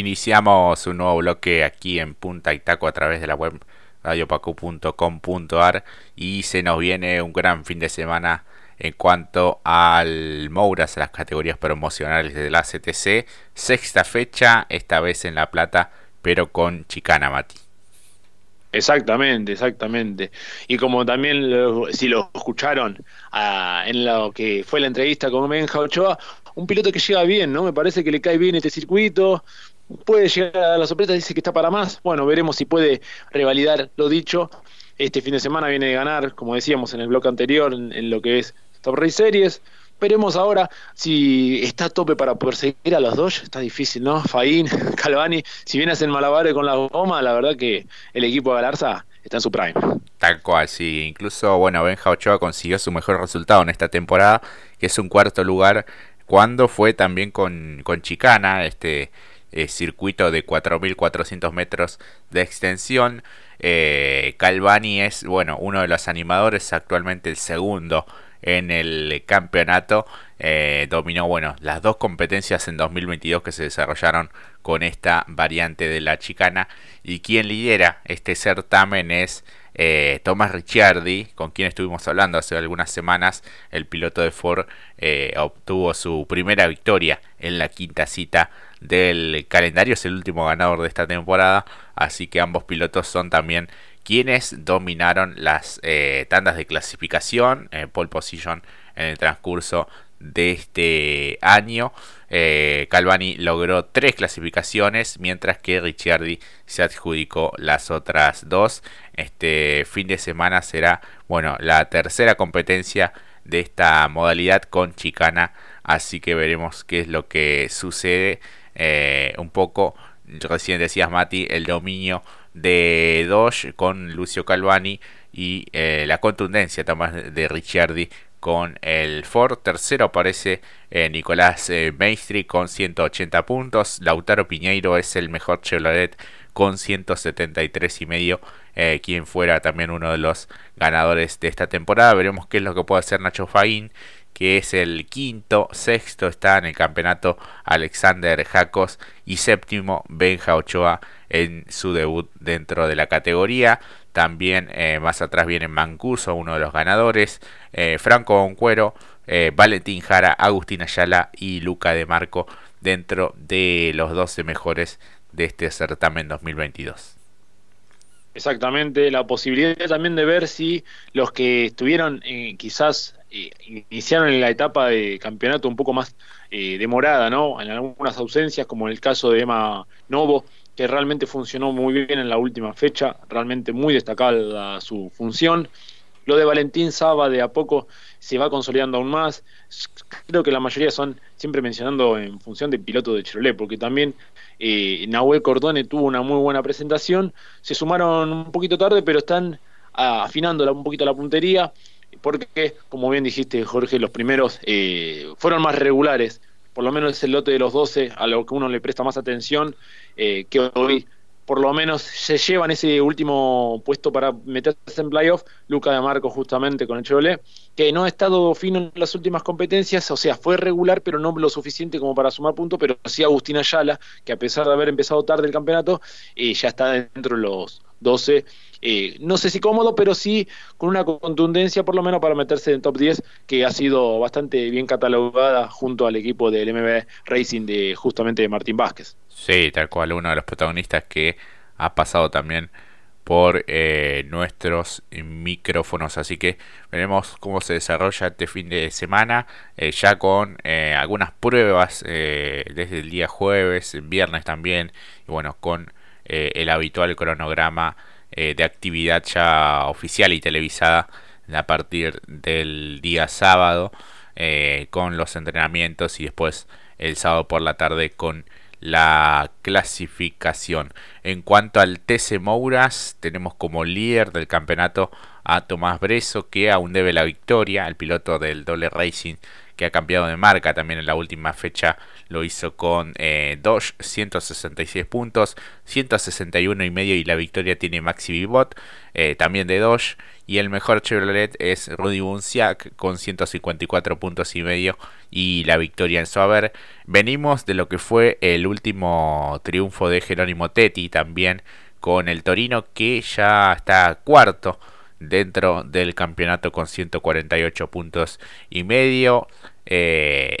Iniciamos un nuevo bloque aquí en Punta Itaco a través de la web radiopacu.com.ar y se nos viene un gran fin de semana en cuanto al Mouras, las categorías promocionales de la CTC. Sexta fecha, esta vez en La Plata, pero con Chicana Mati. Exactamente, exactamente. Y como también si lo escucharon ah, en lo que fue la entrevista con Benja Ochoa, un piloto que llega bien, ¿no? Me parece que le cae bien este circuito, puede llegar a la sorpresa, dice que está para más. Bueno, veremos si puede revalidar lo dicho. Este fin de semana viene de ganar, como decíamos en el bloque anterior, en, lo que es Top Race Series. Veremos ahora si está a tope para poder seguir a los dos. Está difícil, ¿no? Faín, Calvani, si viene a hacer malabares con la goma, la verdad que el equipo de Galarza está en su prime. Tal cual, sí. Incluso, bueno, Benja Ochoa consiguió su mejor resultado en esta temporada, que es un cuarto lugar, cuando fue también con, con Chicana, este eh, circuito de 4.400 metros de extensión. Eh, Calvani es, bueno, uno de los animadores, actualmente el segundo en el campeonato. Eh, dominó, bueno, las dos competencias en 2022 que se desarrollaron con esta variante de la chicana. Y quien lidera este certamen es eh, Tomás Ricciardi, con quien estuvimos hablando hace algunas semanas, el piloto de Ford eh, obtuvo su primera victoria en la quinta cita del calendario, es el último ganador de esta temporada, así que ambos pilotos son también quienes dominaron las eh, tandas de clasificación, pole position en el transcurso de este año. Eh, Calvani logró tres clasificaciones, mientras que Ricciardi se adjudicó las otras dos. Este fin de semana será, bueno, la tercera competencia de esta modalidad con chicana, así que veremos qué es lo que sucede. Eh, un poco, recién decías Mati, el dominio de Dodge con Lucio Calvani y eh, la contundencia de Ricciardi con el Ford. Tercero aparece eh, Nicolás eh, Maestri con 180 puntos. Lautaro Piñeiro es el mejor Chevrolet con 173 y medio. Eh, quien fuera también uno de los ganadores de esta temporada. Veremos qué es lo que puede hacer Nacho Faín, que es el quinto, sexto está en el campeonato Alexander Jacos y séptimo Benja Ochoa en su debut dentro de la categoría. También eh, más atrás viene Mancuso, uno de los ganadores. Eh, Franco Boncuero, eh, Valentín Jara, Agustín Ayala y Luca de Marco dentro de los 12 mejores de este certamen 2022. Exactamente, la posibilidad también de ver si los que estuvieron quizás iniciaron en la etapa de campeonato un poco más demorada, ¿no? En algunas ausencias, como en el caso de Emma Novo, que realmente funcionó muy bien en la última fecha, realmente muy destacada su función. Lo de Valentín Saba de a poco se va consolidando aún más. Creo que la mayoría son siempre mencionando en función de piloto de Chevrolet, porque también eh, Nahuel Cordone tuvo una muy buena presentación. Se sumaron un poquito tarde, pero están afinando un poquito la puntería, porque, como bien dijiste, Jorge, los primeros eh, fueron más regulares por lo menos es el lote de los 12 a lo que uno le presta más atención, eh, que hoy por lo menos se llevan ese último puesto para meterse en playoff, Luca de Marco justamente con el Chevrolet, que no ha estado fino en las últimas competencias, o sea, fue regular, pero no lo suficiente como para sumar puntos, pero sí Agustín Ayala, que a pesar de haber empezado tarde el campeonato, eh, ya está dentro de los 12 eh, no sé si cómodo, pero sí con una contundencia por lo menos para meterse en top 10, que ha sido bastante bien catalogada junto al equipo del MB Racing de justamente de Martín Vázquez. Sí, tal cual, uno de los protagonistas que ha pasado también por eh, nuestros micrófonos. Así que veremos cómo se desarrolla este fin de semana, eh, ya con algunas pruebas desde el día jueves, viernes también, y bueno, con el habitual cronograma eh, de actividad ya oficial y televisada a partir del día sábado eh, con los entrenamientos y después el sábado por la tarde con la clasificación. En cuanto al TC Mouras, tenemos como líder del campeonato a Tomás Breso, que aún debe la victoria, el piloto del doble racing que ha cambiado de marca también en la última fecha, lo hizo con eh, Dodge 166 puntos, 161 y medio y la victoria tiene Maxi Vivot, eh, también de Dodge. Y el mejor Chevrolet es Rudy Bunciak con 154 puntos y medio y la victoria en su haber. Venimos de lo que fue el último triunfo de Jerónimo Tetti también con el Torino que ya está cuarto dentro del campeonato con 148 puntos y medio. Eh,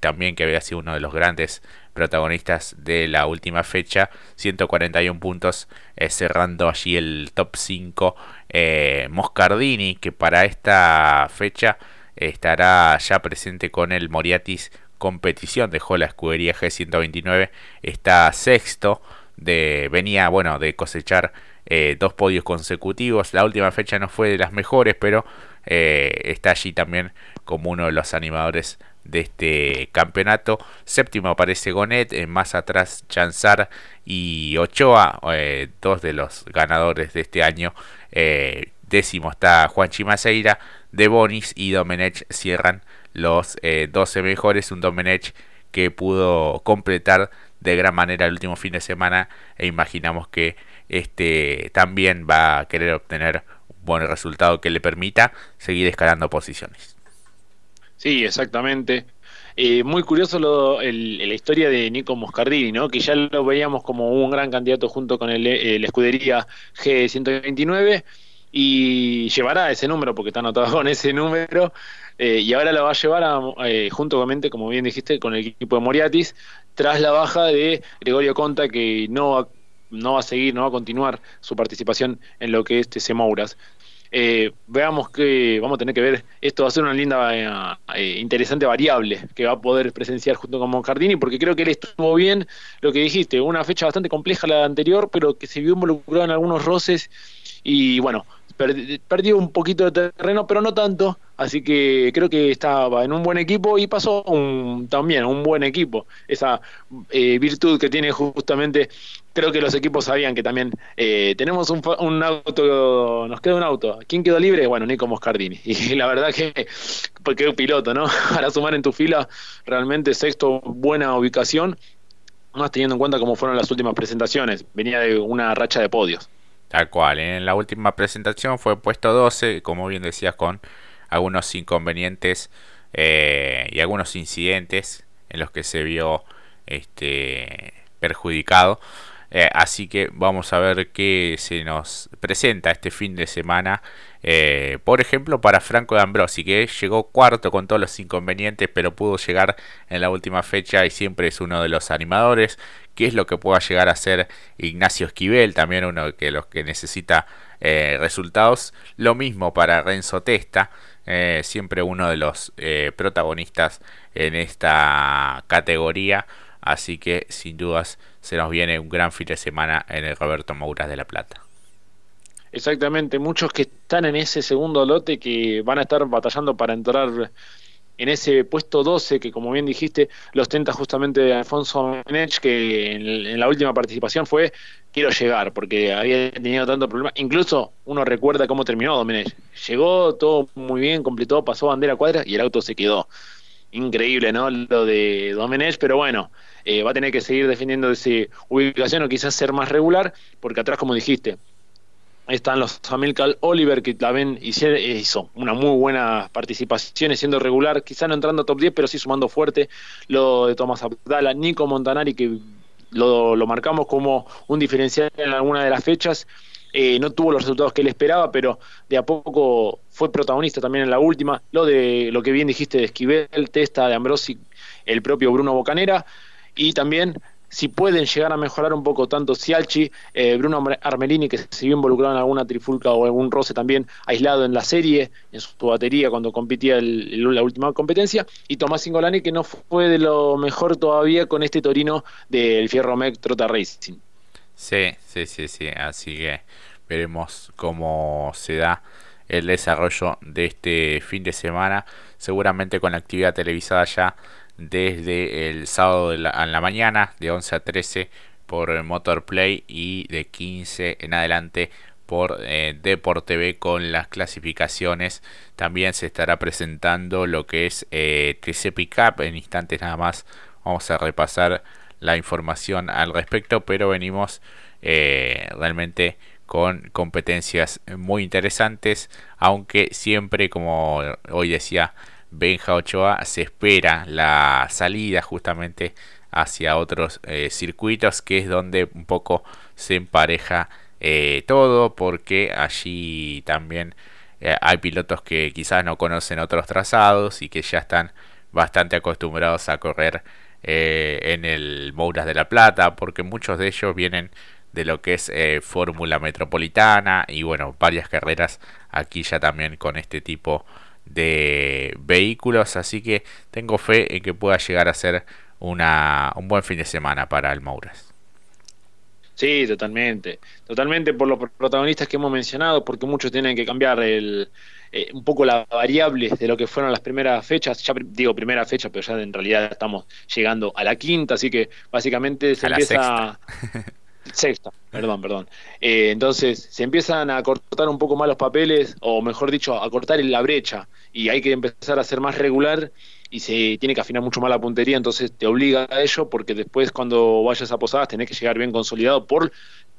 también, que había sido uno de los grandes protagonistas de la última fecha, 141 puntos, eh, cerrando allí el top 5. Eh, Moscardini, que para esta fecha estará ya presente con el Moriatis competición, dejó la escudería G129, está sexto, de, venía bueno de cosechar eh, dos podios consecutivos. La última fecha no fue de las mejores, pero eh, está allí también como uno de los animadores de este campeonato. Séptimo aparece Gonet, eh, más atrás Chanzar y Ochoa, dos de los ganadores de este año. décimo está Juan Chimaseira, De Bonis y Domenech cierran los 12 mejores. Un Domenech que pudo completar de gran manera el último fin de semana e imaginamos que este también va a querer obtener buen resultado que le permita seguir escalando posiciones. Sí, exactamente. Eh, muy curioso lo, la historia de Nico Moscardini, ¿no? que ya lo veíamos como un gran candidato junto con el, la escudería G129 y llevará ese número porque está anotado con ese número eh, y ahora lo va a llevar a, eh, como bien dijiste, con el equipo de Moriatis tras la baja de Gregorio Conta que no no va a seguir, no va a continuar su participación en lo que es TC Mouras. Eh, veamos que vamos a tener que ver, esto va a ser una linda, eh, eh, interesante variable que va a poder presenciar junto con Moncardini, porque creo que él estuvo bien, lo que dijiste, una fecha bastante compleja la anterior, pero que se vio involucrado en algunos roces y bueno, perdió un poquito de terreno, pero no tanto, así que creo que estaba en un buen equipo y pasó un, también un buen equipo. Esa eh, virtud que tiene justamente, creo que los equipos sabían que también eh, tenemos un, un, auto, nos queda un auto. ¿Quién quedó libre? Bueno, Nico Moscardini. Y la verdad que, porque un piloto, ¿no? Para sumar en tu fila, realmente sexto, buena ubicación, más teniendo en cuenta cómo fueron las últimas presentaciones. Venía de una racha de podios. Cual, en la última presentación fue puesto 12, como bien decías, con algunos inconvenientes eh, y algunos incidentes en los que se vio este, perjudicado. Eh, así que vamos a ver qué se nos presenta este fin de semana. Eh, por ejemplo, para Franco de Ambrosi, que llegó cuarto con todos los inconvenientes, pero pudo llegar en la última fecha y siempre es uno de los animadores. ¿Qué es lo que pueda llegar a ser Ignacio Esquivel? También uno de los que necesita eh, resultados. Lo mismo para Renzo Testa. siempre uno de los protagonistas en esta categoría. Así que sin dudas se nos viene un gran fin de semana en el Roberto Mouras de La Plata. Exactamente, muchos que están en ese segundo lote que van a estar batallando para entrar en ese puesto 12 que como bien dijiste lo ostenta justamente Alfonso Menech que en, la última participación fue quiero llegar porque había tenido tanto problema. Incluso uno recuerda cómo terminó Domenech llegó todo muy bien completó pasó bandera cuadra y el auto se quedó. Increíble no lo de Domenech pero bueno eh, va a tener que seguir defendiendo esa ubicación o quizás ser más regular, porque atrás, como dijiste, están los Hamilcar Oliver, que también hizo una muy buena participación, siendo regular, quizás no entrando a top 10, pero sí sumando fuerte. Lo de Tomás Abdala, Nico Montanari, que lo, marcamos como un diferencial en alguna de las fechas. Eh, no tuvo los resultados que él esperaba, pero de a poco fue protagonista también en la última. Lo de lo que bien dijiste de Esquivel, Testa, de Ambrosi, el propio Bruno Bocanera y también si pueden llegar a mejorar un poco tanto Cialchi, eh, Bruno Armelini, que se vio involucrado en alguna trifulca o algún roce también aislado en la serie, en su batería cuando competía el, la última competencia, y Tomás Singolani, que no fue de lo mejor todavía con este Torino del Fierro Mec Trota Racing. Sí, sí, sí, sí, así que veremos cómo se da el desarrollo de este fin de semana, seguramente con la actividad televisada ya desde el sábado de la, en la mañana de 11 a 13 por Motor Play y de 15 en adelante por eh, TV con las clasificaciones. También se estará presentando lo que es eh, TC en instantes nada más. vamos a repasar la información al respecto, pero venimos eh, realmente con competencias muy interesantes, aunque siempre, como hoy decía Benja Ochoa, se espera la salida justamente hacia otros eh, circuitos, que es donde un poco se empareja eh, todo, porque allí también hay pilotos que quizás no conocen otros trazados y que ya están bastante acostumbrados a correr en el Mouras de la Plata, porque muchos de ellos vienen de lo que es eh, Fórmula Metropolitana y bueno, varias carreras aquí ya también con este tipo de vehículos, así que tengo fe en que pueda llegar a ser una, un buen fin de semana para el Mouras. Sí, totalmente, totalmente por los protagonistas que hemos mencionado, porque muchos tienen que cambiar el, eh, un poco las variables de lo que fueron las primeras fechas, ya digo primera fecha, pero ya en realidad estamos llegando a la quinta, así que básicamente se empieza... Sexta, perdón, perdón. Eh, entonces se empiezan a cortar un poco más los papeles, o mejor dicho, a cortar la brecha, y hay que empezar a ser más regular y se tiene que afinar mucho más la puntería, entonces te obliga a ello, porque después cuando vayas a posadas tenés que llegar bien consolidado por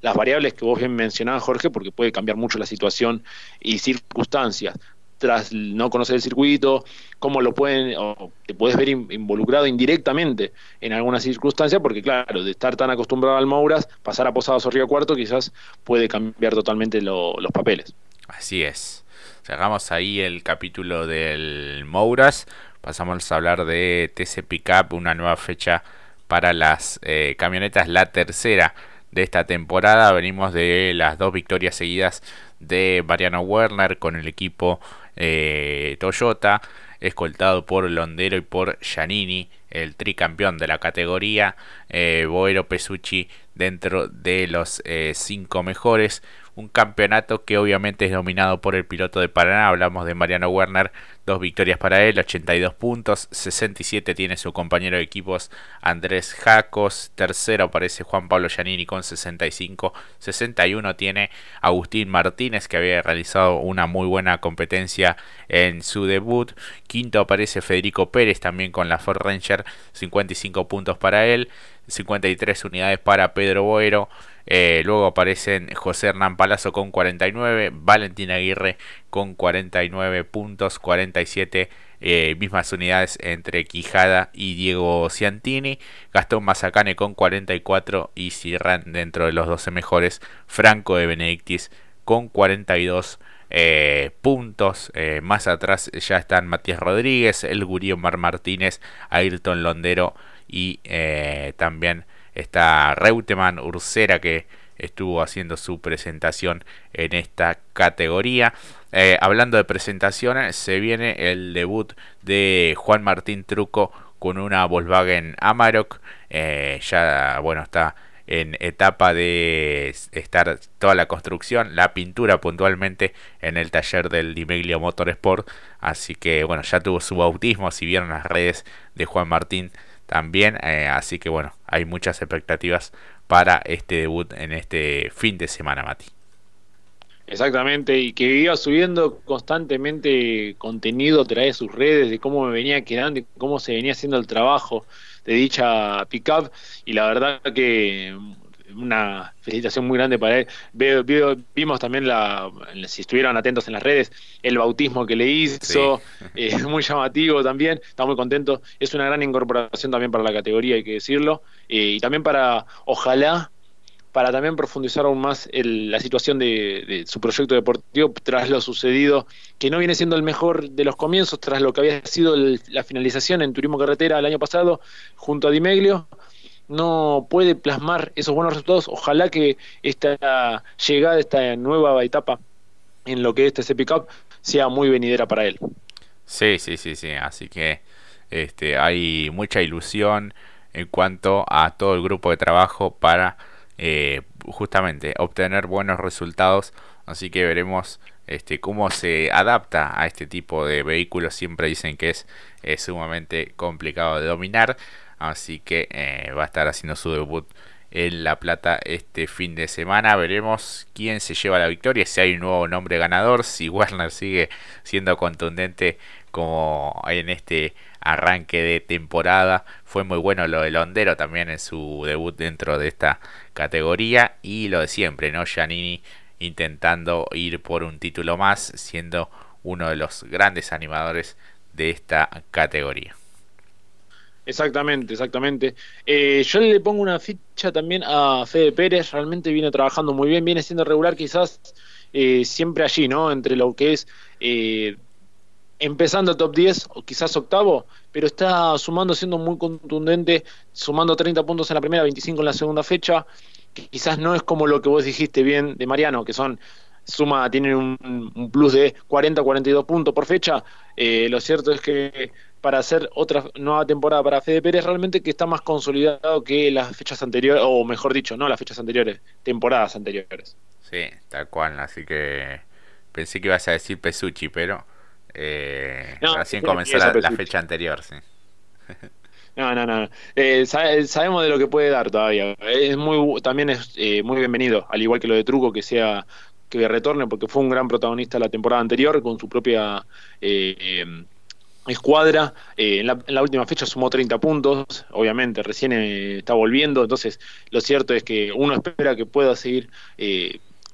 las variables que vos bien mencionabas, Jorge, porque puede cambiar mucho la situación y circunstancias tras no conocer el circuito, cómo lo pueden, o te puedes ver involucrado indirectamente en alguna circunstancia, porque claro, de estar tan acostumbrado al Mouras, pasar a Posadas o Río Cuarto quizás puede cambiar totalmente los papeles. Así es. Cerramos ahí el capítulo del Mouras, pasamos a hablar de TC Pickup, una nueva fecha para las eh, camionetas, la tercera de esta temporada. Venimos de las dos victorias seguidas de Mariano Werner con el equipo eh, Toyota, escoltado por Londero y por Giannini, el tricampeón de la categoría, eh, Boero Pesucci dentro de los eh, cinco mejores un campeonato que obviamente es dominado por el piloto de Paraná, hablamos de Mariano Werner, dos victorias para él, 82 puntos, 67 tiene su compañero de equipos Andrés Jacos, tercero aparece Juan Pablo Giannini con 65, 61 tiene Agustín Martínez que había realizado una muy buena competencia en su debut, quinto aparece Federico Pérez también con la Ford Ranger, 55 puntos para él, 53 unidades para Pedro Boero, eh, luego aparecen José Hernán Palazzo con 49, Valentín Aguirre con 49 puntos, 47 eh, mismas unidades entre Quijada y Diego Ciantini, Gastón Mazacane con 44 y cierran dentro de los 12 mejores Franco de Benedictis con 42 eh, puntos. más atrás ya están Matías Rodríguez, El Gurío Mar Martínez, Ayrton Londero y también Está Reutemann Ursera que estuvo haciendo su presentación en esta categoría. Eh, hablando de presentaciones, se viene el debut de Juan Martín Truco con una Volkswagen Amarok. Eh, ya, bueno, está en etapa de estar toda la construcción, la pintura puntualmente en el taller del Dimeglio Motorsport. Así que, bueno, ya tuvo su bautismo. Si vieron las redes de Juan Martín, también. Eh, así que bueno, hay muchas expectativas para este debut en este fin de semana, Mati. Exactamente, y que iba subiendo constantemente contenido de sus redes, de cómo me venía quedando cómo se venía haciendo el trabajo de dicha pickup. Y la verdad que una felicitación muy grande para él. vimos también, la, si estuvieron atentos en las redes, el bautismo que le hizo, eh, muy llamativo también, está muy contento. Es una gran incorporación también para la categoría, hay que decirlo, eh, y también para, ojalá, para también profundizar aún más la situación de, su proyecto deportivo tras lo sucedido, que no viene siendo el mejor de los comienzos, tras lo que había sido la finalización en Turismo Carretera el año pasado junto a Dimeglio no puede plasmar esos buenos resultados. Ojalá que esta llegada, esta nueva etapa en lo que es este Cup sea muy venidera para él. Sí, sí, sí, sí. Así que este, hay mucha ilusión en cuanto a todo el grupo de trabajo para eh, justamente obtener buenos resultados. Así que veremos este, cómo se adapta a este tipo de vehículos. Siempre dicen que es sumamente complicado de dominar. Así que eh, va a estar haciendo su debut en La Plata este fin de semana. Veremos quién se lleva la victoria, si hay un nuevo nombre ganador, si Werner sigue siendo contundente como en este arranque de temporada. Fue muy bueno lo de Londero también en su debut dentro de esta categoría. Y lo de siempre, ¿no? Giannini intentando ir por un título más, siendo uno de los grandes animadores de esta categoría. Exactamente, exactamente. Eh, yo le pongo una ficha también a Fede Pérez, realmente viene trabajando muy bien, viene siendo regular quizás eh, siempre allí, ¿no? Entre lo que es eh, empezando top 10 o quizás octavo, pero está sumando, siendo muy contundente, sumando 30 puntos en la primera, 25 en la segunda fecha. Quizás no es como lo que vos dijiste bien de Mariano, que son suma, tienen un, plus de 40 42 puntos por fecha. Eh, lo cierto es que para hacer otra nueva temporada para Fede Pérez realmente que está más consolidado que las fechas anteriores, o mejor dicho, no las fechas anteriores, temporadas anteriores. Sí, tal cual, así que pensé que ibas a decir Pesucci, pero eh, recién comenzó la, fecha anterior, sí. No, no, no. Eh, sabemos de lo que puede dar todavía. Es muy, también es eh, muy bienvenido, al igual que lo de Truco, que sea que retorne, porque fue un gran protagonista la temporada anterior con su propia eh, escuadra. En la, en, la, última fecha sumó 30 puntos, obviamente, recién está volviendo. Entonces, lo cierto es que uno espera que pueda seguir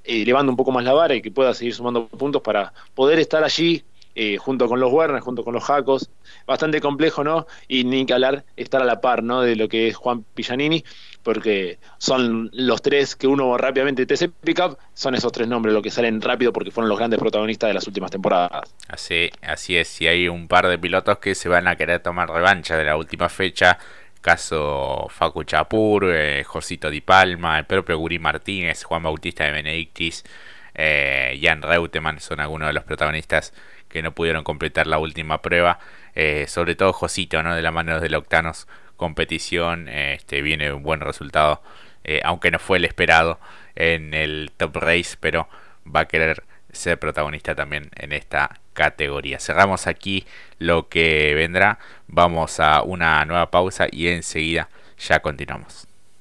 elevando un poco más la vara y que pueda seguir sumando puntos para poder estar allí eh, junto con los Werner, junto con los Jacos, bastante complejo, ¿no? Y ni que hablar, estar a la par, ¿no? De lo que es Juan Pillanini, porque son los tres que uno rápidamente TC Pickup, son esos tres nombres los que salen rápido porque fueron los grandes protagonistas de las últimas temporadas. Así, así es, y hay un par de pilotos que se van a querer tomar revancha de la última fecha, caso Facu Chapur, eh, Josito Di Palma, el propio Guri Martínez, Juan Bautista de Benedictis, eh, Jan Reutemann son algunos de los protagonistas que no pudieron completar la última prueba. Eh, sobre todo Josito, ¿no? De la mano del Octanos competición, este, viene un buen resultado, eh, aunque no fue el esperado en el top race, pero va a querer ser protagonista también en esta categoría. Cerramos aquí lo que vendrá, vamos a una nueva pausa y enseguida ya continuamos.